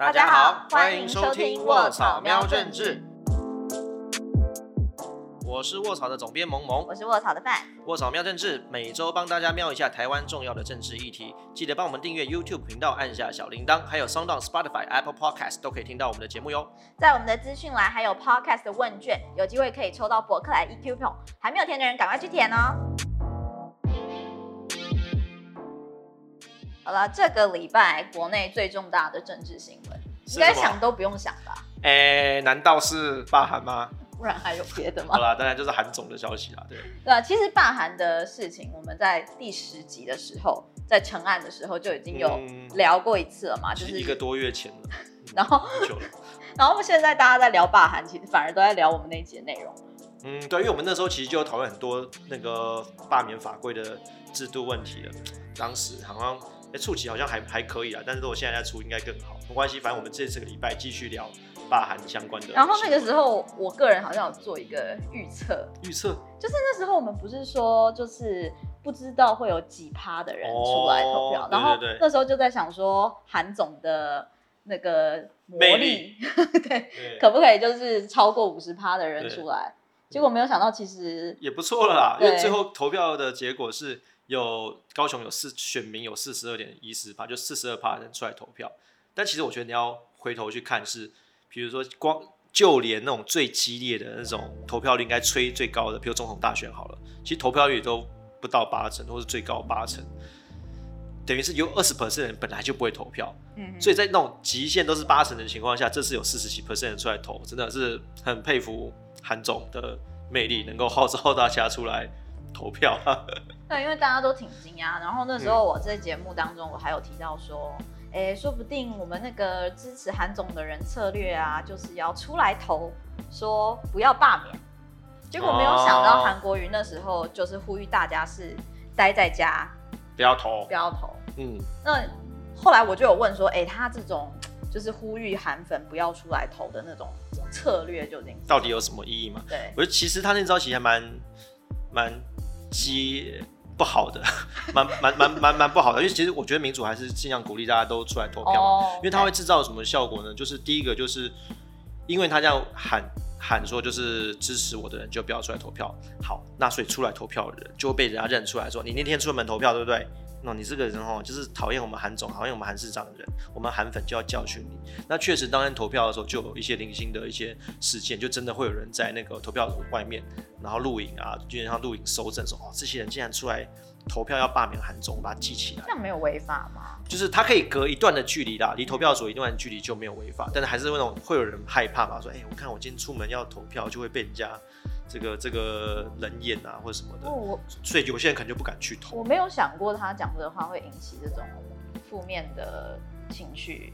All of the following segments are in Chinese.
大家好，欢迎收听卧草喵政治。我是卧草的总编萌萌，我是卧草的范。卧草喵政治每周帮大家瞄一下台湾重要的政治议题，记得帮我们订阅 YouTube 频道，按下小铃铛，还有 Sound、Spotify、Apple Podcast 都可以听到我们的节目哟。在我们的资讯栏还有 Podcast 的问卷，有机会可以抽到博客来 EQ 票，还没有填的人赶快去填哦。好了，这个礼拜国内最重大的政治新闻，应该想都不用想吧？哎，难道是罢韩吗？不然还有别的吗？好啦，当然就是韩总的消息啦，对。对啊，其实罢韩的事情，我们在第十集的时候，在成案的时候就已经有聊过一次了嘛，就是一个多月前了。然后，然后现在大家在聊罢韩，其实反而都在聊我们那一集的内容。嗯，对，因为我们那时候其实就有讨论很多那个罢免法规的制度问题了，当时好像。哎，初期好像还还可以啊，但是如果现在再出，应该更好。没关系，反正我们这次个礼拜继续聊霸韩相关的。然后那个时候，我个人好像有做一个预测，预测就是那时候我们不是说，就是不知道会有几趴的人出来投票，然后那时候就在想说，韩总的那个魔力，对，可不可以就是超过五十趴的人出来？结果没有想到，其实也不错了啦，因为最后投票的结果是。有高雄有四选民有四十二点一四趴，就四十二趴人出来投票。但其实我觉得你要回头去看，是比如说光就连那种最激烈的那种投票率应该吹最高的，比如总统大选好了，其实投票率都不到八成，或是最高八成，等于是有二十 percent 人本来就不会投票。嗯，所以在那种极限都是八成的情况下，这次有四十几 percent 人出来投，真的是很佩服韩总的魅力，能够号召大家出来。投票，对，因为大家都挺惊讶。然后那时候我在节目当中，我还有提到说，哎，说不定我们那个支持韩总的人策略啊，就是要出来投，说不要罢免。结果没有想到韩国瑜那时候就是呼吁大家是待在家，不要投，不要投。嗯，那后来我就有问说，哎，他这种就是呼吁韩粉不要出来投的那种策略究竟到底有什么意义吗？对，我觉得其实他那招其实还蛮蛮。机不好的，蛮蛮蛮蛮蛮不好的，因为其实我觉得民主还是尽量鼓励大家都出来投票，因为它会制造什么效果呢？就是第一个就是，因为他这样喊喊说就是支持我的人就不要出来投票，好，那所以出来投票的人就会被人家认出来说你那天出门投票对不对？那你这个人哦，就是讨厌我们韩总，讨厌我们韩市长的人，我们韩粉就要教训你。那确实，当天投票的时候，就有一些零星的一些事件，就真的会有人在那个投票外面，然后录影啊，就像上录影收证说，哦，这些人竟然出来投票要罢免韩总，把它记起来。这样没有违法吗？就是他可以隔一段的距离啦，离投票所一段距离就没有违法，但是还是那种会有人害怕嘛，说，哎，我看我今天出门要投票，就会被人家。这个这个冷眼啊，或者什么的，我所以有些人可能就不敢去投。我没有想过他讲这个话会引起这种负面的情绪。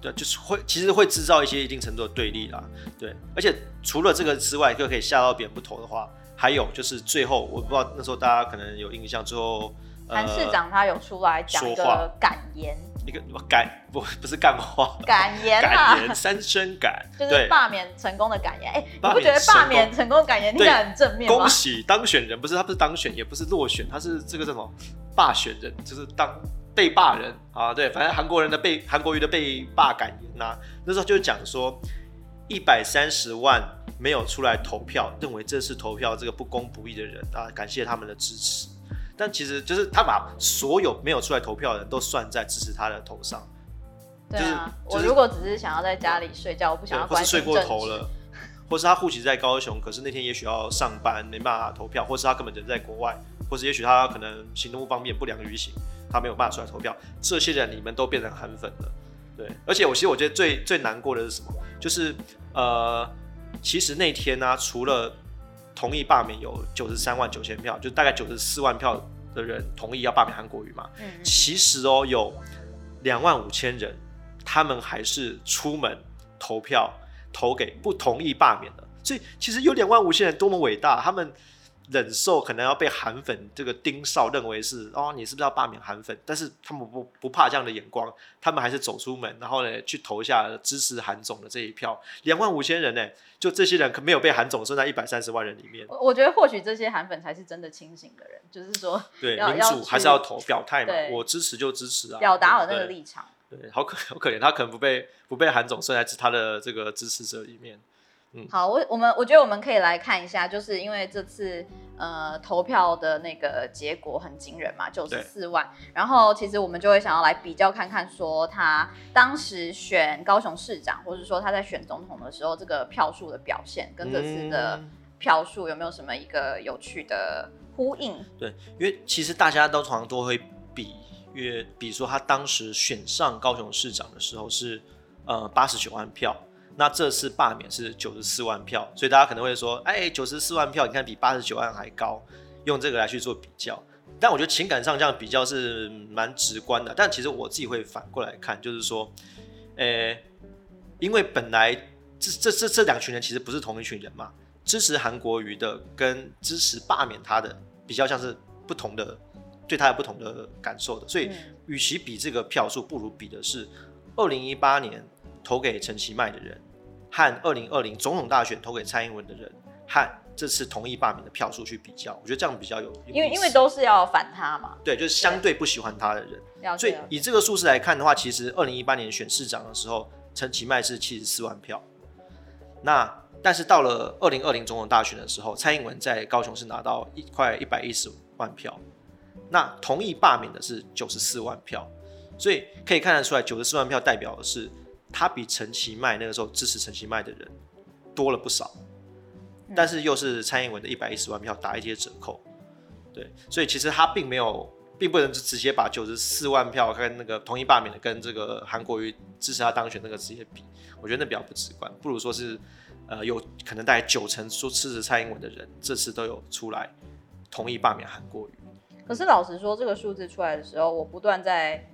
对，就是会其实会制造一些一定程度的对立啦。对，而且除了这个之外，就可以吓到别人不投的话，还有就是最后我不知道那时候大家可能有印象，最后韩市长他有出来讲个感言。一个感不不是干话，感言感言三声感，就是罢免成功的感言。哎，你不觉得罢免成功的感言听起来很正面吗？恭喜当选人，不是他不是当选，也不是落选，他是这个叫什么罢选人，就是当被罢人啊。对，反正韩国人的被韩国瑜的被罢感言呐，那时候就讲说一百三十万没有出来投票，认为这次投票这个不公不义的人啊，感谢他们的支持。但其实就是他把所有没有出来投票的人都算在支持他的头上。对啊，我如果只是想要在家里睡觉，我不想要关睡过头了，或是他户籍在高雄，可是那天也许要上班，没办法投票，或是他根本人在国外，或是也许他可能行动不方便，不良于行，他没有办法出来投票。这些人你们都变成韩粉了，对。而且我其实我觉得最最难过的是什么？就是呃，其实那天呢，除了同意罢免有九十三万九千票，就大概九十四万票的人同意要罢免韩国瑜嘛。嗯，其实哦，有两万五千人，他们还是出门投票投给不同意罢免的。所以其实有两万五千人多么伟大，他们。忍受可能要被韩粉这个盯梢，认为是哦，你是不是要罢免韩粉？但是他们不不怕这样的眼光，他们还是走出门，然后呢去投下支持韩总的这一票。两万五千人呢，就这些人可没有被韩总算在一百三十万人里面。我觉得或许这些韩粉才是真的清醒的人，就是说，对民主还是要投表态嘛，我支持就支持啊，表达我那个立场。对，好可好可怜，他可能不被不被韩总算在他的这个支持者里面。好，我我们我觉得我们可以来看一下，就是因为这次呃投票的那个结果很惊人嘛，九十四万。然后其实我们就会想要来比较看看，说他当时选高雄市长，或者说他在选总统的时候，这个票数的表现跟这次的票数有没有什么一个有趣的呼应？对，因为其实大家都常常都会比，因为比如说他当时选上高雄市长的时候是呃八十九万票。那这次罢免是九十四万票，所以大家可能会说，哎，九十四万票，你看比八十九万还高，用这个来去做比较。但我觉得情感上这样比较是蛮直观的。但其实我自己会反过来看，就是说，呃，因为本来这这这这两群人其实不是同一群人嘛，支持韩国瑜的跟支持罢免他的比较像是不同的，对他有不同的感受的。所以，与其比这个票数，不如比的是二零一八年。投给陈其迈的人，和二零二零总统大选投给蔡英文的人，和这次同意罢免的票数去比较，我觉得这样比较有。因为因为都是要反他嘛。对，就是相对不喜欢他的人。所以以这个数字来看的话，其实二零一八年选市长的时候，陈其迈是七十四万票。那但是到了二零二零总统大选的时候，蔡英文在高雄是拿到一块一百一十万票。那同意罢免的是九十四万票，所以可以看得出来，九十四万票代表的是。他比陈其迈那个时候支持陈其迈的人多了不少，但是又是蔡英文的一百一十万票打一些折扣，对，所以其实他并没有，并不能直接把九十四万票跟那个同意罢免的跟这个韩国瑜支持他当选那个直接比，我觉得那比较不直观，不如说是，呃，有可能大概九成说支持蔡英文的人这次都有出来同意罢免韩国瑜。可是老实说，这个数字出来的时候，我不断在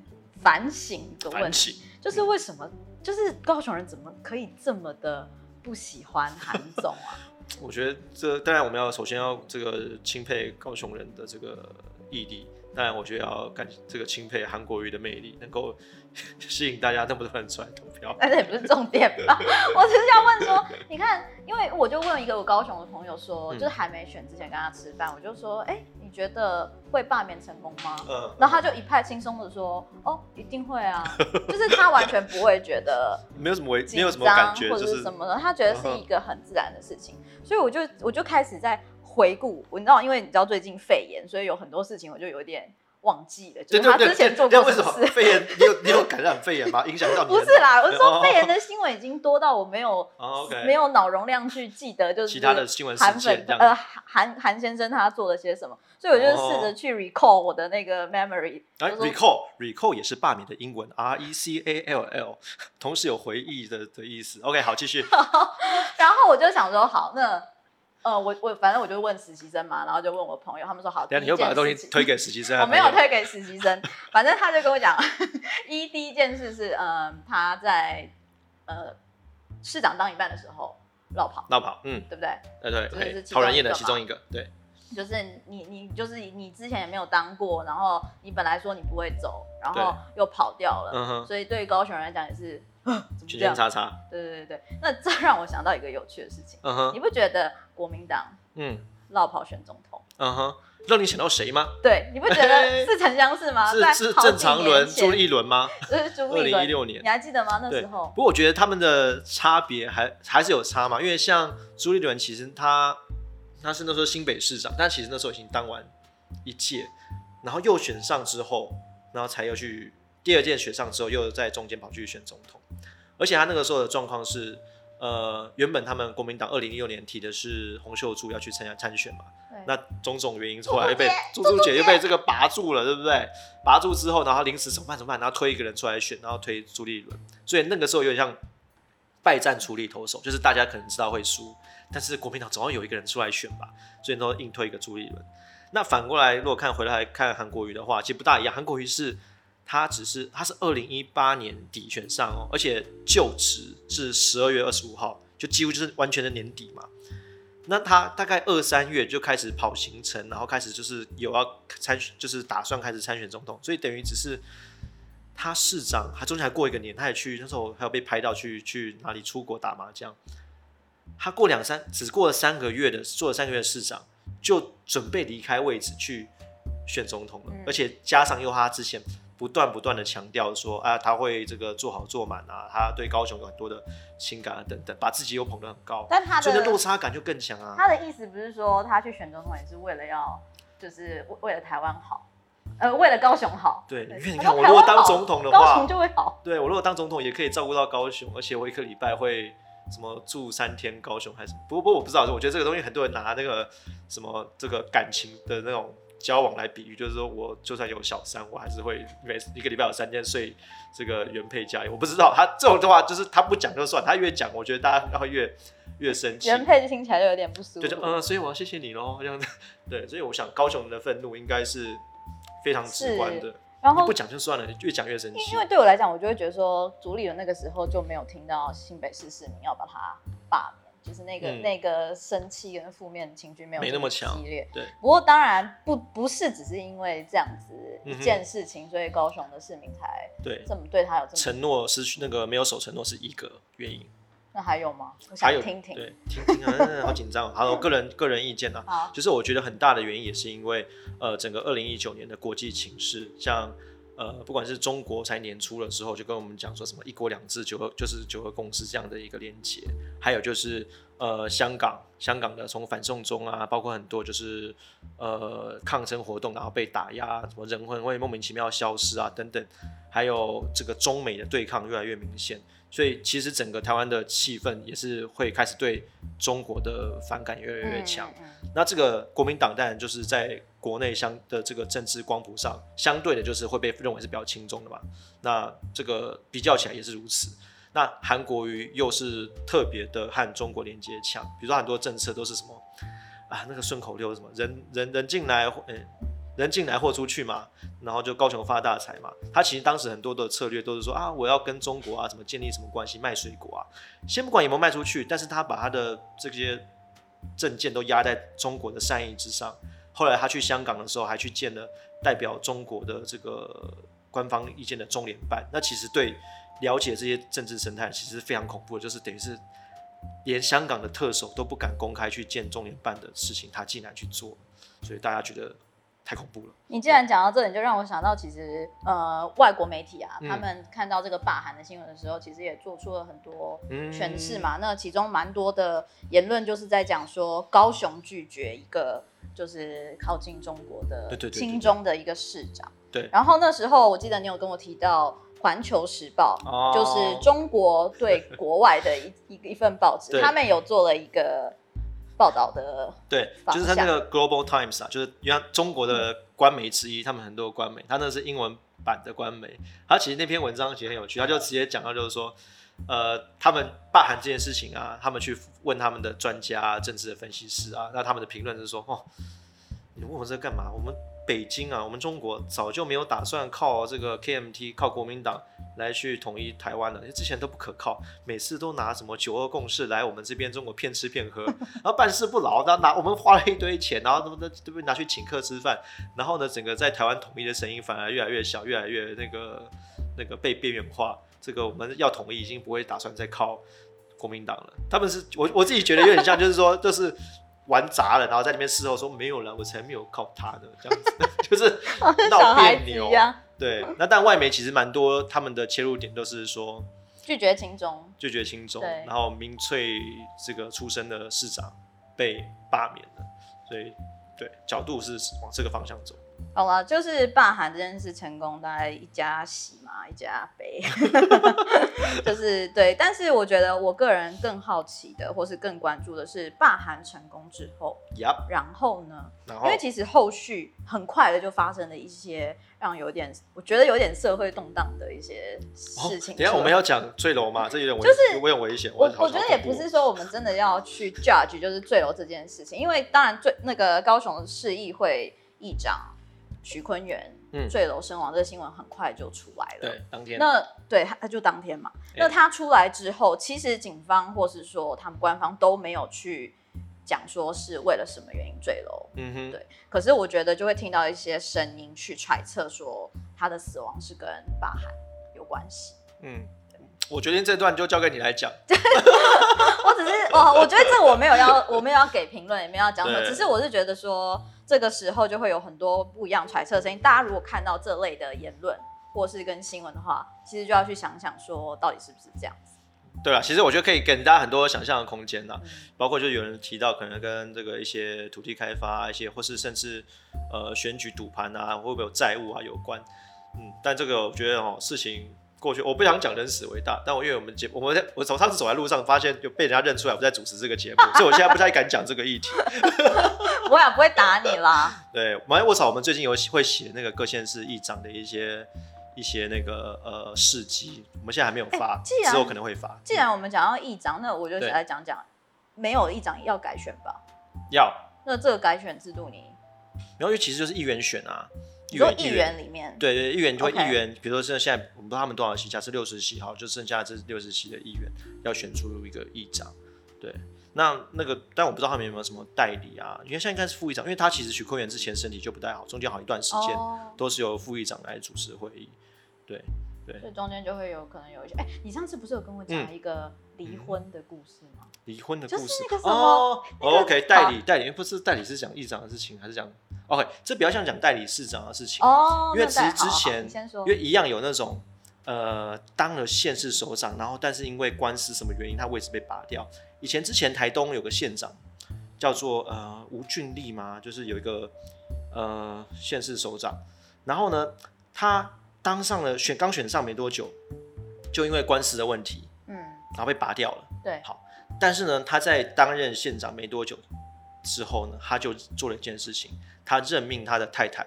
反省一个问题，就是为什么？就是高雄人怎么可以这么的不喜欢韩总啊？我觉得这当然我们要首先要这个钦佩高雄人的这个毅力，当然我觉得要感这个钦佩韩国瑜的魅力，能够吸引大家那么多人出来投票。但 这也不是重点吧？我只是要问说，你看，因为我就问一个我高雄的朋友说，就是还没选之前跟他吃饭，我就说，哎。你觉得会罢免成功吗？嗯，然后他就一派轻松的说：“哦，一定会啊！” 就是他完全不会觉得 没有什么危，没有什么感觉，或者是什么的，他觉得是一个很自然的事情。所以我就我就开始在回顾，你知道，因为你知道最近肺炎，所以有很多事情我就有点。忘记了，就是他之前做过什么肺炎？你有你有感染肺炎吗？影响到你 不是啦，我是说肺炎的新闻已经多到我没有没有脑容量去记得，就是其他的新闻韩粉呃韩韩先生他做了些什么，所以我就试着去 recall 我的那个 memory。哎 recall recall 也是罢免的英文 R E C A L L，同时有回忆的的意思。OK，好，继续。然后我就想说，好那。呃，我我反正我就问实习生嘛，然后就问我朋友，他们说好。等下你又把东西推给实习生？我没有推给实习生，反正他就跟我讲，一第一件事是，嗯，他在呃市长当一半的时候绕跑，绕跑，嗯，对不对？对对，就是讨人厌的其中一个，对。就是你你就是你之前也没有当过，然后你本来说你不会走，然后又跑掉了，所以对于高雄人来讲也是。圈圈叉叉，对对对对，那这让我想到一个有趣的事情。嗯哼，你不觉得国民党嗯绕跑选总统，嗯哼，让你想到谁吗？对，你不觉得似曾相识吗？是是郑长伦、朱立伦吗？是 朱立伦。二零一六年，你还记得吗？那时候。不过我觉得他们的差别还还是有差嘛，因为像朱立伦，其实他他是那时候新北市长，但其实那时候已经当完一届，然后又选上之后，然后才又去。第二届选上之后，又在中间跑去选总统，而且他那个时候的状况是，呃，原本他们国民党二零一六年提的是洪秀柱要去参加参选嘛，那种种原因后来又被朱朱姐又被这个拔住了，对不对？拔住之后，然后临时怎么办？怎么办？然后推一个人出来选，然后推朱立伦，所以那个时候有点像败战处理投手，就是大家可能知道会输，但是国民党总要有一个人出来选吧，所以都硬推一个朱立伦。那反过来，如果看回来看韩国瑜的话，其实不大一样，韩国瑜是。他只是他是二零一八年底选上哦，而且就职是十二月二十五号，就几乎就是完全的年底嘛。那他大概二三月就开始跑行程，然后开始就是有要参选，就是打算开始参选总统，所以等于只是他市长，他中间还过一个年，他也去那时候还有被拍到去去哪里出国打麻将。他过两三只过了三个月的做了三个月的市长，就准备离开位置去选总统了，而且加上又他之前。不断不断的强调说啊，他会这个做好做满啊，他对高雄有很多的情感啊等等，把自己又捧得很高，但他所以落差感就更强啊。他的意思不是说他去选总统也是为了要，就是为为了台湾好，呃，为了高雄好。对，因为你看我如果当总统的高话雄，就会好。对我如果当总统也可以照顾到高雄，而且我一个礼拜会什么住三天高雄还是不过不过我不知道，我觉得这个东西很多人拿那个什么这个感情的那种交往来比喻，就是说我就算有小三，我还是会每一个礼拜有三天睡这个原配家里。我不知道他这种的话，就是他不讲就算，他越讲，我觉得大家会越越生气。原配就听起来就有点不舒服。对就嗯、所以我要谢谢你喽，这样子。对，所以我想高雄人的愤怒应该是非常直观的。然后不讲就算了，越讲越生气因。为对我来讲，我就会觉得说，主理人那个时候就没有听到新北市市民要把他罢免，就是那个、嗯那个生气跟负面情绪没有没那么强激烈。对，不过当然不不是只是因为这样子一件事情，所以高雄的市民才对，这么对他有这么。承诺失去那个没有守承诺是一个原因，那还有吗？我想听听。对，听听啊，嗯好紧张哦。好，我个人个人意见啊，就是我觉得很大的原因也是因为呃整个二零一九年的国际情势，像呃不管是中国才年初的时候就跟我们讲说什么一国两制九个就是九二共识这样的一个连结，还有就是呃香港香港的从反送中啊，包括很多就是呃抗争活动然后被打压，什么人会会莫名其妙消失啊等等，还有这个中美的对抗越来越明显。所以其实整个台湾的气氛也是会开始对中国的反感越来越强。嗯嗯那这个国民党当然就是在国内相的这个政治光谱上，相对的就是会被认为是比较轻重的嘛。那这个比较起来也是如此。那韩国瑜又是特别的和中国连接强，比如说很多政策都是什么啊，那个顺口溜是什么人人人进来，嗯、人进来货出去嘛，然后就高雄发大财嘛。他其实当时很多的策略都是说啊，我要跟中国啊怎么建立什么关系，卖水果啊，先不管有没有卖出去，但是他把他的这些证件都压在中国的善意之上。后来他去香港的时候，还去见了代表中国的这个官方意见的中联办。那其实对了解这些政治生态，其实非常恐怖，就是等于是连香港的特首都不敢公开去见中联办的事情，他竟然去做，所以大家觉得太恐怖了。你既然讲到这里，就让我想到，其实呃，外国媒体啊，嗯他们看到这个罢韩的新闻的时候，其实也做出了很多嗯诠释嘛。那其中蛮多的言论就是在讲说，高雄拒绝一个就是靠近中国的亲中的一个市长。对然后那时候我记得你有跟我提到《环球时报》哦就是中国对国外的一一 一份报纸，他们有做了一个报道的，对，就是他那向个 Global Times 啊，就是原来中国的官媒之一，他们很多官媒，他那是英文版的官媒。他其实那篇文章其实很有趣，他就直接讲到就是说，呃，他们罢韩这件事情啊，他们去问他们的专家、啊、政治的分析师啊，那他们的评论是说，哦，你问我这干嘛？我们北京啊，我们中国早就没有打算靠这个 KMT 靠国民党来去统一台湾了，因为之前都不可靠，每次都拿什么九二共识来我们这边中国骗吃骗喝，然后办事不牢，然后拿我们花了一堆钱，然后都都都被拿去请客吃饭，然后呢，整个在台湾统一的声音反而越来越小，越来越那个那个被边缘化。这个我们要统一已经不会打算再靠国民党了，他们是我我自己觉得有点像，就是说 就是。玩砸了，然后在那边事后说没有了，我才没有靠他的这样子，就是闹别扭对，那但外媒其实蛮多，他们的切入点都是说拒绝亲中。拒绝亲中，然后民粹这个出身的市长被罢免了，所以对角度是往这个方向走。好了，就是霸韩这件事成功，大概一家喜嘛，一家悲，就是对。但是我觉得我个人更好奇的，或是更关注的是霸韩成功之后，呀，然后呢？然后因为其实后续很快的就发生了一些让有点，我觉得有点社会动荡的一些哦事情。等下我们要讲坠楼吗？这有点危，就是有点危险。我好我觉得也不。是说我们真的要去 judge 就是坠楼这件事情，因为当然最那个高雄市议会议长徐坤元嗯。坠楼身亡这个新闻很快就出来了。对，当天。那对他他就当天嘛，哎那他出来之后，其实警方或是说他们官方都没有去讲说是为了什么原因坠楼，嗯哼，对可是我觉得就会听到一些声音去揣测说他的死亡是跟罢韩有关系。嗯，我决定这段就交给你来讲。我只是我我觉得这我没有要我没有要给评论，也没有要讲什么，只是我是觉得说这个时候就会有很多不一样揣测的声音。大家如果看到这类的言论，或是跟新闻的话，其实就要去想想说到底是不是这样子。对啊，其实我觉得可以给大家很多想象的空间呐，嗯包括就有人提到可能跟这个一些土地开发、啊、一些，或是甚至呃选举赌盘啊，会不会有债务啊有关。嗯，但这个我觉得哦，事情过去，我不想讲人死为大，但我因为我们节我们在我从上次走在路上，发现就被人家认出来我在主持这个节目，所以我现在不太敢讲这个议题。我也不会打你啦。对，蛮我操，我们最近有会写那个各县市议长的一些一些那个呃事迹，我们现在还没有发，之后可能会发。既然我们讲到议长，那我就对来讲讲，没有议长要改选吧？要，那这个改选制度你，然后因为其实就是议员选啊，议员里面，对对，议员就会议员，比如说现在现在我们不知道他们多少席，假设六十席好，就剩下这六十席的议员要选出一个议长，对。那那个，但我不知道他们有没有什么代理啊？因为现在应该是副议长，因为他其实许坤元之前身体就不太好，中间好一段时间哦，都是由副议长来主持会议。对，所以中间就会有可能有一些，哎、你上次不是有跟我讲一个离婚的故事吗？离婚的故就是事那个什么哦那个，OK，代理代理不是代理是讲议长的事情，还是讲 OK？这比较像讲代理市长的事情。哦，因为其实那再好好好之前因，为一样有那种呃当了县市首长，然后但是因为官司什么原因，他位置被拔掉。以前之前台东有个县长叫做呃吴俊立嘛，就是有一个呃县市首长，然后呢他当上了选刚选上没多久，就因为官司的问题，嗯，然后被拔掉了。对，好但是呢，他在担任县长没多久之后呢，他就做了一件事情，他任命他的太太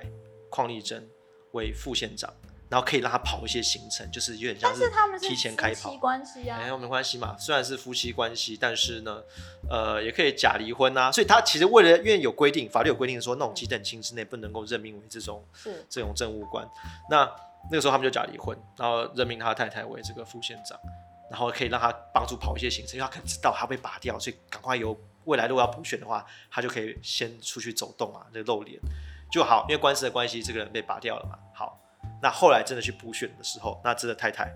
邝丽珍为副县长，然后可以让他跑一些行程，就是有点像是提前开跑夫妻。关系啊，哎，没关系嘛，虽然是夫妻关系，但是呢，呃，也可以假离婚啊。所以他其实为了，因为有规定，法律有规定说，那种几等亲之内不能够任命为这种是这种政务官。那那个时候他们就假离婚，然后任命他太太为这个副县长，然后可以让他帮助跑一些行程，因为他可能知道他被拔掉，所以赶快由未来如果要补选的话，他就可以先出去走动啊，就露脸就好。因为官司的关系，这个人被拔掉了嘛。好，那后来真的去补选的时候，那真的太太。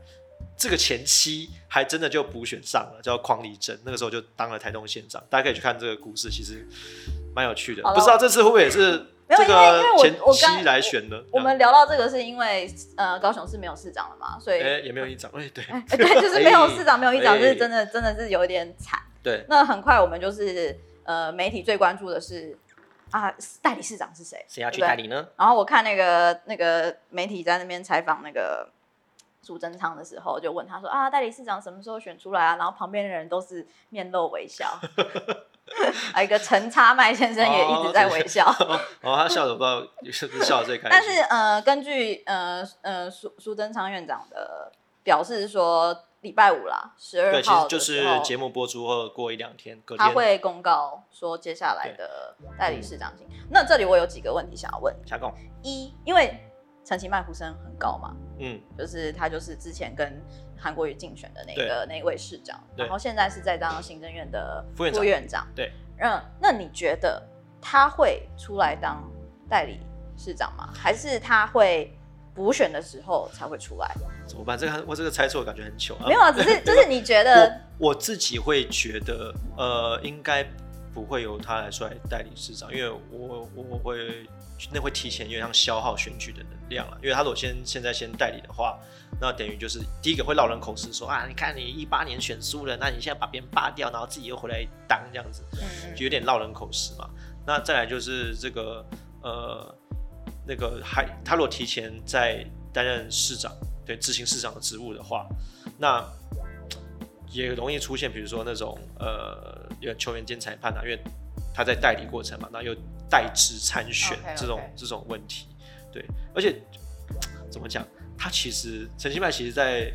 这个前妻还真的就补选上了，叫匡丽珍，那个时候就当了台东县长。大家可以去看这个故事，其实蛮有趣的。不知道这次会不会也是这个前妻来选的？我们聊到这个是因为呃高雄市没有市长了嘛，所以、哎、也没有议长，哎、对哎对，就是没有市长，没有议长，哎就是真的真的是有一点惨。对，那很快我们就是呃媒体最关注的是啊代理市长是谁？谁要去代理呢？然后我看那个那个媒体在那边采访那个苏贞昌的时候，就问他说啊，代理市长什么时候选出来啊？然后旁边的人都是面露微笑，啊，一个陈插麦先生也一直在微笑。哦，他笑的不知道是不是笑的最开心。但是呃，根据呃呃苏苏贞昌院长的表示说，礼拜五啦，十二对，其号就是节目播出后过一两天，隔天。他会公告说接下来的代理市长型。那这里我有几个问题想要问：下供，一，因为陈其迈呼声很高嘛，嗯，就是他就是之前跟韩国瑜竞选的那对。个那位市长，然后现在是在当行政院的副院长。院长。对，嗯，那你觉得他会出来当代理市长吗？还是他会补选的时候才会出来？怎么办？这个我这个猜错感觉很糗啊。没有啊，只是就是你觉得 我我自己会觉得，呃，应该不会由他来出来代理市长，因为我我会那会提前有点像消耗选举的能量了。因为他如果先现在先代理的话，那等于就是第一个会落人口实说啊，你看你一八年选输了，那你现在把别人罢掉，然后自己又回来当这样子，嗯就有点落人口实嘛。那再来就是这个呃那个还他如果提前在担任市长，对执行市长的职务的话，那也容易出现比如说那种呃有球员兼裁判啊，因为他在代理过程嘛，那又代职参选这种这种问题，对，而且怎么讲，他其实陈新迈其实在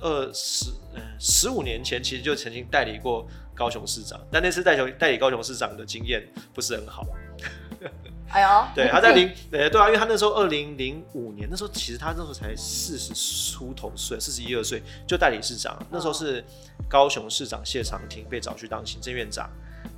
二十嗯十五年前其实就曾经代理过高雄市长，但那次代球代理高雄市长的经验不是很好。哎呦，对，他在零呃对啊，因为他那时候二零零五年，那时候其实他那时候才四十出头岁，四十一二岁就代理市长，那时候是高雄市长谢长廷被找去当行政院长，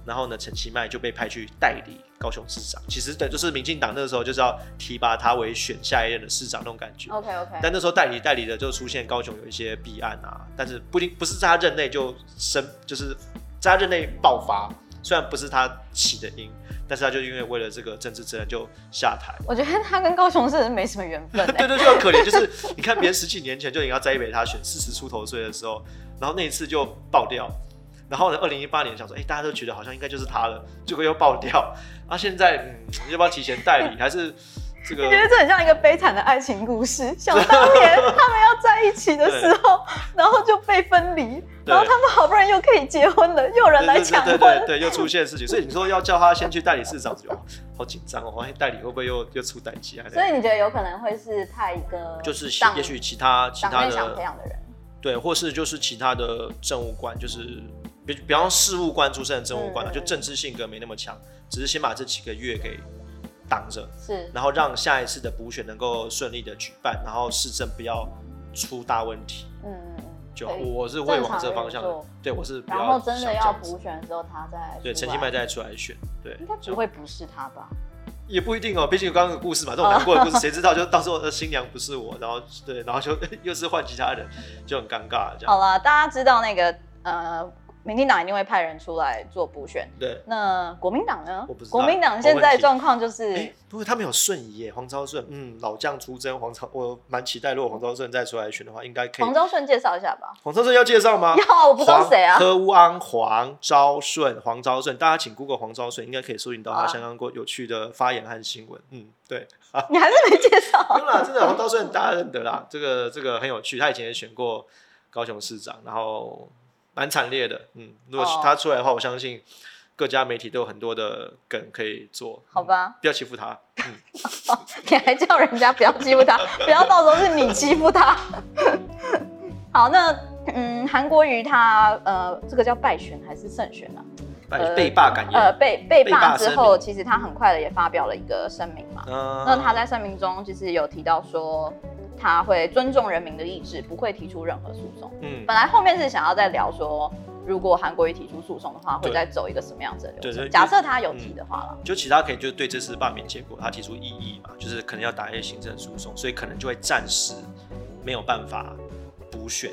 然后呢陈其迈就被派去代理高雄市长，其实对就是民进党那个时候就是要提拔他为选下一任的市长那种感觉。OK OK，但那时候代理代理的就出现高雄有一些弊案啊，但是不一定不是在他任内就生，就是在他任内爆发，虽然不是他起的因，但是他就因为为了这个政治责任就下台。我觉得他跟高雄市人没什么缘分、欸。对对，就很可怜。就是你看别人十几年前就已经要栽培他选四十出头岁的时候，然后那一次就爆掉。然后呢，二零一八年想说，哎、大家都觉得好像应该就是他了，结果又爆掉。然后现在，嗯，要不要提前代理？还是这个我？觉得这很像一个悲惨的爱情故事。想当年他们要在一起的时候，然后就被分离，然后他们好不容易又可以结婚了，又有人来对抢婚。对对对对，又出现事情，所以你说要叫他先去代理市长，就好紧张哦，万一代理会不会又又出代机啊？所以你觉得有可能会是派一个就是也许其他其他的想培的养的人？对，或是就是其他的政务官，就是比比方事务官出身的政务官啊，就政治性格没那么强，只是先把这几个月给挡着，是然后让下一次的补选能够顺利的举办，然后市政不要出大问题。嗯，我是会往这方向对我是比然较后真的要补选的时候，他再对陈其迈再出来选，对应该不会不是他吧？也不一定哦，毕竟有刚刚的故事嘛，这种难过的故事 谁知道？就到时候呃新娘不是我，然后对，然后就 又是换其他人，就很尴尬这样。好了，大家知道那个呃，民进党一定会派人出来做补选。对，那国民党呢我不知？道国民党现在状况就是，哎，不过他们有顺移耶，黄昭顺，嗯，老将出征，黄昭，我蛮期待，如果黄昭顺再出来选的话，应该可以黄。昭顺介绍一下吧。黄昭顺要介绍吗？要，我不知道谁啊黄。柯乌安、黄昭顺、黄昭顺，大家请 Google 黄昭顺，应该可以搜寻到他啊相当过有趣的发言和新闻。嗯，对。你还是没介绍。没有啦，真的黄昭顺大家认得啦，这个这个很有趣，他以前也选过高雄市长，然后蛮惨烈的。嗯，如果哦他出来的话，我相信各家媒体都有很多的梗可以做。好吧，不要欺负他。嗯，你还叫人家不要欺负他，不要到时候是你欺负他。好，那嗯，韩国瑜他呃，这个叫败选还是胜选啊？被呃被罢感呃，言。呃被被罢之后，其实他很快的也发表了一个声明嘛。嗯那他在声明中其实有提到说，他会尊重人民的意志，不会提出任何诉讼。嗯，本来后面是想要再聊说，如果韩国瑜提出诉讼的话，会再走一个什么样子的流程？对对假设他有提的话了，就其他可以就对这次罢免结果他提出异议嘛，就是可能要打一些行政诉讼，所以可能就会暂时没有办法补选，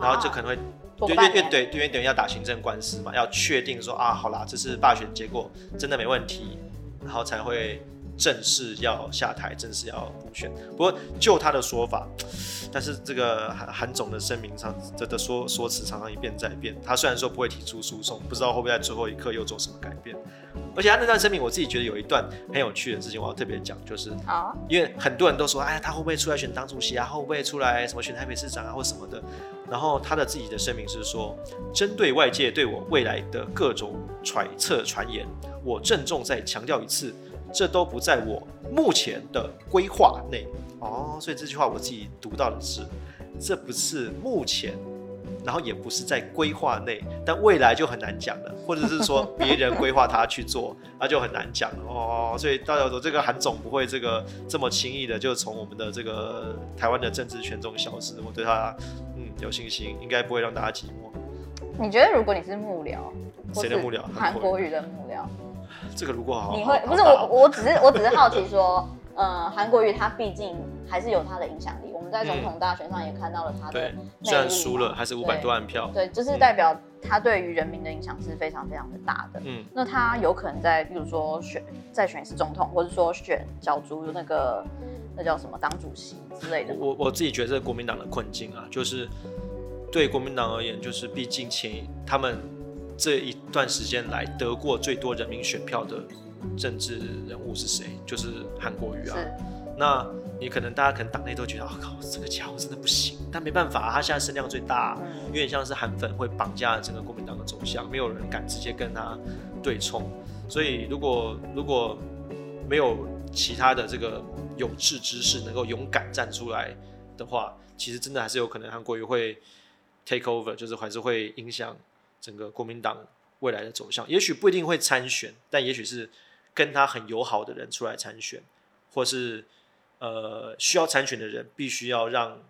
然后就可能会对，对，因为等于要打行政官司嘛，要确定说啊，好啦，这次罢选结果真的没问题，然后才会正式要下台，正式要补选。不过就他的说法，但是这个韩韩总的声明上的的说说辞常常一变再变。他虽然说不会提出诉讼，不知道会不会在最后一刻又做什么改变。而且他那段声明，我自己觉得有一段很有趣的事情，我要特别讲，就是因为很多人都说，哎，他会不会出来选党主席啊？会不会出来什么选台北市长啊，或什么的？然后他的自己的声明是说，针对外界对我未来的各种揣测传言，我郑重再强调一次，这都不在我目前的规划内。哦，所以这句话我自己读到的是，这不是目前。然后也不是在规划内，但未来就很难讲了，或者是说别人规划他去做，那就很难讲了哦。所以大家说这个韩总不会这个这么轻易的就从我们的这个台湾的政治圈中消失，我对他嗯有信心，应该不会让大家寂寞。你觉得如果你是幕僚，谁的幕僚韩国语的幕僚，这个如果好，你会不是我，我只是我只是好奇说，呃，韩国瑜他毕竟还是有他的影响力。我们在总统大选上也看到了他的对内，虽然力输了，嘛还是五百多万票。对，就是代表他对于人民的影响是非常非常的大的。嗯，那他有可能在，比如说选再选一次总统，或者说选角逐那个那叫什么党主席之类的。我我自己觉得这是国民党的困境啊，就是对国民党而言，就是毕竟前他们这一段时间来得过最多人民选票的政治人物是谁？就是韩国瑜啊。那你可能大家可能党内都觉得，哦靠，这个家伙真的不行，但没办法，他现在声量最大，嗯有点像是韩粉会绑架整个国民党的走向，没有人敢直接跟他对冲。所以如果如果没有其他的这个有志之士能够勇敢站出来的话，其实真的还是有可能韩国瑜会 take over，就是还是会影响整个国民党未来的走向。也许不一定会参选，但也许是跟他很友好的人出来参选，或是呃需要参选的人必须要让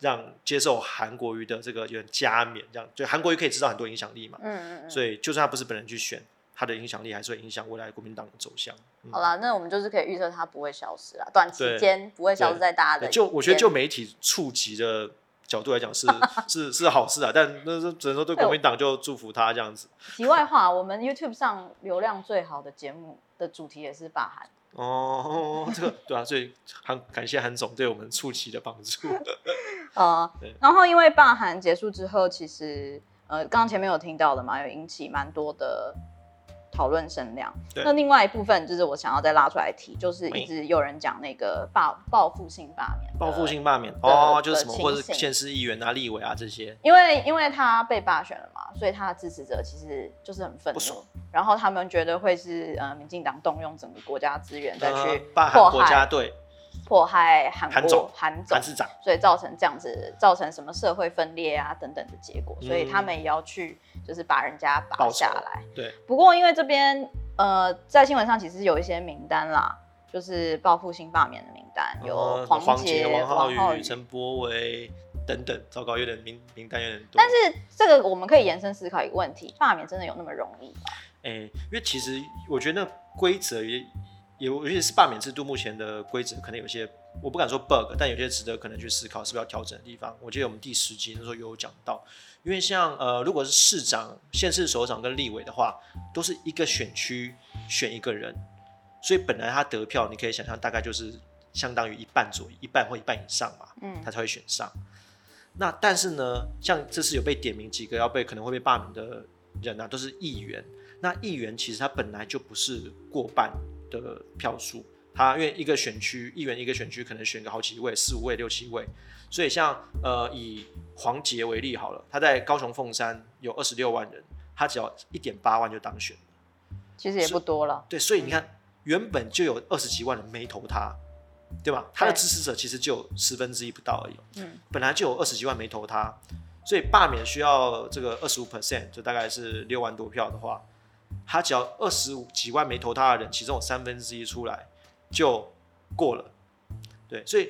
让接受韩国瑜的这个有点加冕，这样就韩国瑜可以知道很多影响力嘛，嗯嗯嗯。所以就算他不是本人去选，他的影响力还是会影响未来国民党的走向。嗯好啦，那我们就是可以预测他不会消失啦，短期对间不会消失在大家的。就我觉得就媒体触及的角度来讲是 是是好事啊，但那是只能说对国民党就祝福他这样子。题外话，我们 YouTube 上流量最好的节目的主题也是罢韩。哦，这个对啊，所以韩感谢韩总对我们初期的帮助。呃 对，然后因为罢韩结束之后，其实呃，刚刚前面有听到的嘛，有引起蛮多的讨论声量。对。那另外一部分就是我想要再拉出来提，就是一直有人讲那个报报复性罢免，报复。性罢免？哦，就是什么或者是县市议员啊、立委啊这些，因为因为他被罢选了嘛，所以他的支持者其实就是很愤怒，然后他们觉得会是呃民进党动用整个国家资源再呃去罢韩国迫害家队、迫害韩国韩总韩市长，所以造成这样子，造成什么社会分裂啊等等的结果，所以嗯他们也要去就是把人家拔下来。对，不过因为这边呃在新闻上其实有一些名单啦，就是报复性罢免的名单，有呃黄杰、杰、王浩宇。陈柏维等等，糟糕，有点名名单有点多。但是这个我们可以延伸思考一个问题：罢免真的有那么容易吗？哎、因为其实我觉得那规则也也，尤其是罢免制度目前的规则，可能有些我不敢说 bug，但有些值得可能去思考是不是要调整的地方。我记得我们第十集那时候有讲到，因为像呃，如果是市长、县市首长跟立委的话，都是一个选区选一个人，所以本来他得票，你可以想象大概就是相当于一半左右，一半或一半以上嘛，嗯他才会选上。那但是呢，像这次有被点名几个要被可能会被罢免的人啊，都是议员。那议员其实他本来就不是过半的票数，他因为一个选区议员一个选区可能选个好几位，四五位、六七位，所以像呃以黄杰为例好了，他在高雄凤山有二十六万人，他只要一点八万就当选。其实也不多了。对，所以你看，原本就有二十几万人没投他，对吧？他的支持者其实就有十分之一不到而已。嗯，本来就有二十几万没投他，所以罢免需要这个二十五 percent，就大概是六万多票的话，他只要二十五几万没投他的人，其中有三分之一出来就过了。对，所以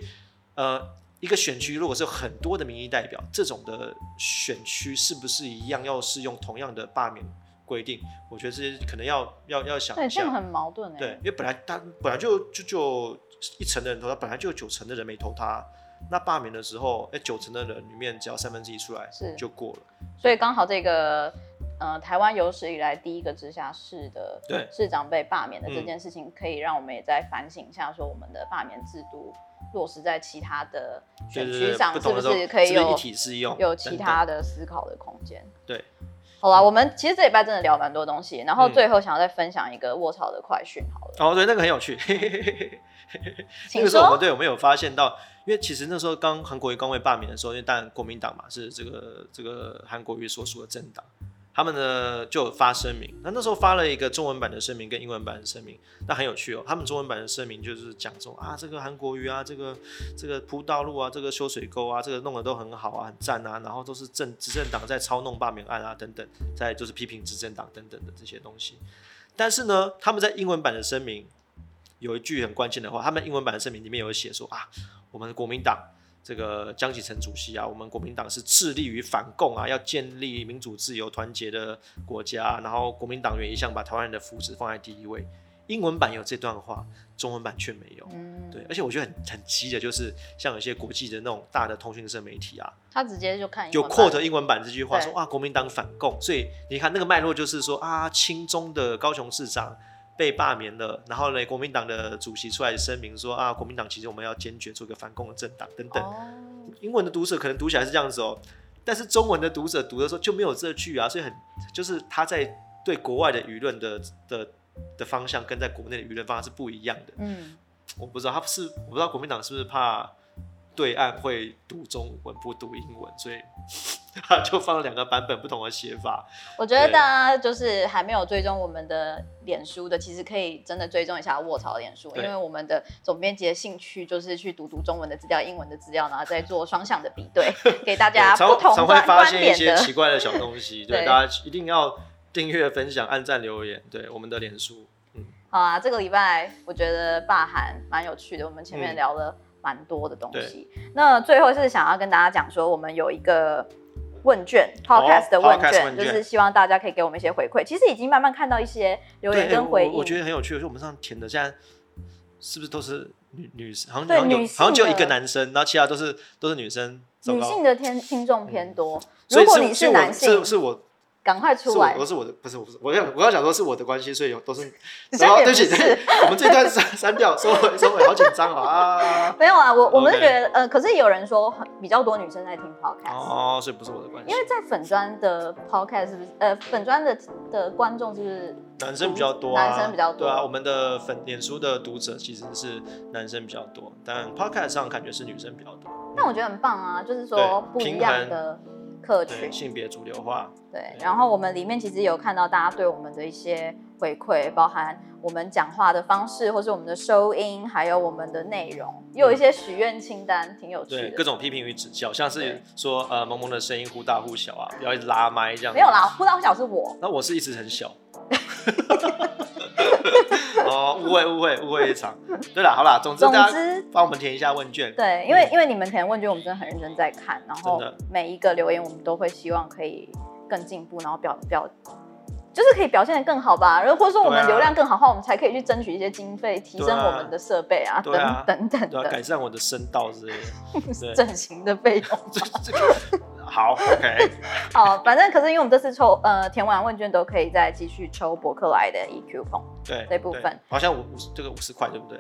呃，一个选区如果是有很多的民意代表，这种的选区是不是一样要适用同样的罢免规定？我觉得这些可能要要要想对，一下。这样很矛盾哎。对，因为本来他本来就就就一层的人投他，本来就有九成的人没投他。那罢免的时候，哎，九成的人里面只要三分之一出来是就过了。所以刚好这个呃台湾有史以来第一个直辖市的对市长被罢免的这嗯件事情，可以让我们也在反省一下，说我们的罢免制度落实在其他的选区上，是不是可以有一体适用？有其他的思考的空间？对。好啦，我们其实这礼拜真的聊蛮多东西，然后嗯最后想要再分享一个卧槽的快讯好了，哦，对，那个很有趣。那请个时候我们说。对我们有发现到，因为其实那时候刚韩国瑜刚被罢免的时候，因为当然国民党嘛是这个这个韩国瑜所属的政党，他们呢就发声明。那那时候发了一个中文版的声明跟英文版的声明，那很有趣哦。他们中文版的声明就是讲说啊，这个韩国瑜啊，这个这个铺道路啊，这个修水沟啊，这个弄得都很好啊，很赞啊，然后都是政执政党在操弄罢免案啊等等，在就是批评执政党等等的这些东西。但是呢，他们在英文版的声明有一句很关键的话，他们英文版的声明里面有写说啊，我们的国民党这个江启臣主席啊，我们国民党是致力于反共啊，要建立民主、自由、团结的国家，然后国民党员一向把台湾人的福祉放在第一位。英文版有这段话，中文版却没有。嗯，对，而且我觉得很很急的，就是像有些国际的那种大的通讯社媒体啊，他直接就看英有文版 quote 英文版这句话对说啊，国民党反共，所以你看那个脉络就是说啊，亲中的高雄市长被罢免了，然后呢，国民党的主席出来声明说啊，国民党其实我们要坚决做一个反共的政党等等。哦，英文的读者可能读起来是这样子哦，但是中文的读者读的时候就没有这句啊，所以很就是他在对国外的舆论的的的方向跟在国内的舆论方向是不一样的。嗯，我不知道他是我不知道国民党是不是怕对岸会读中文不读英文，所以 他就放了两个版本不同的写法。我觉得大家就是还没有追踪我们的脸书的，其实可以真的追踪一下卧槽的脸书，因对为我们的总编辑的兴趣就是去读读中文的资料、英文的资料，然后再做双向的比对，给大家不同常常会观发现一。些奇怪的小东西，对对大家一定要订阅、分享、按赞、留言，对我们的脸书。好啊，这个礼拜我觉得霸韩蛮有趣的，我们前面嗯聊了蛮多的东西。那最后是想要跟大家讲说，我们有一个问卷，podcast 的问卷，就是希望大家可以给我们一些回馈。其实已经慢慢看到一些留言，跟回应，我我觉得很有趣，就我们上填的现在是不是都是女女生？好像对好像有女好像只有一个男生，然后其他都是都是女生女性的听听众偏多。如果你是男性是，是我赶快出来。不是我的不是我不是我要我要讲说是我的关系，所以有都是 然后对不起，我们这段删 删掉，收回收回，好紧张啊啊！没有啊，我我们觉得呃，可是也有人说很比较多女生在听 podcast，、哦，所以不是我的关系。因，为在粉砖的 podcast 是不是呃粉砖的的观众是不是男生比较多啊，男生比较多？对啊，我们的粉脸书的读者其实是男生比较多，但 podcast 上感觉是女生比较多，但我觉得很棒啊，就是说不一样的客对群，性别主流化，对。然后我们里面其实有看到大家对我们的一些回馈，包含我们讲话的方式，或是我们的收音，还有我们的内容，也有一些许愿清单，挺有趣的对的。各种批评与指教，像是说呃萌萌的声音忽大忽小啊，不要一直拉麦这样，没有啦，忽大忽小是我，那我是一直很小。哦，误会误会误会一场。对了，好啦，总之总大家之帮我们填一下问卷。对，因为因为你们填问卷，我们真的很认真在看，然后每一个留言我们都会希望可以更进步，然后表表就是可以表现的更好吧。然后或者说我们流量更好的话，我们才可以去争取一些经费，提升我们的设备啊，等等等的改善我的声道之类的。整形的费用。好，OK，好，反正可是因为我们这次抽呃填完问卷都可以再继续抽博客来的 EQ 风。对对这部分好像五五十这个五十块，对不对？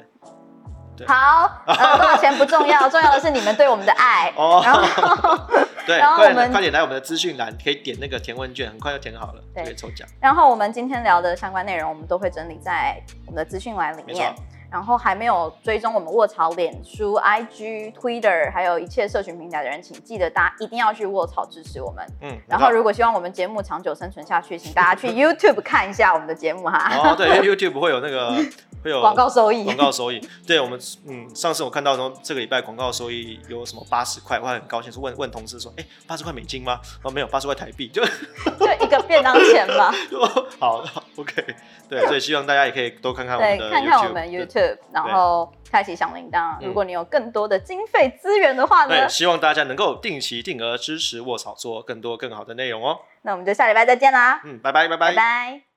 对好，呃，多少钱不重要，重要的是你们对我们的爱。哦然后对，然后我们快点来我们的资讯栏，可以点那个填问卷，很快就填好了，对可以抽奖。然后我们今天聊的相关内容，我们都会整理在我们的资讯栏里面错。然后还没有追踪我们卧槽脸书、IG、Twitter，还有一切社群平台的人，请记得大家一定要去卧槽支持我们。嗯，然后如果希望我们节目长久生存下去，请大家去 YouTube 看一下我们的节目哈，哦，对，因为 YouTube 会有那个 会有广告收益广。告收益。对我们，嗯，上次我看到说这个礼拜广告收益有什么八十块，我还很高兴，是问问同事说，哎，八十块美金吗？哦，没有，八十块台币，就 就一个便当钱吧。好好，OK，对，所以希望大家也可以多看看我们，的看看我们 YouTube，然后开启响铃铛。嗯如果你有更多的经费资源的话呢对，，希望大家能够定期定额支持卧草，做更多更好的内容哦。那我们就下礼拜再见啦，嗯，拜拜，拜拜拜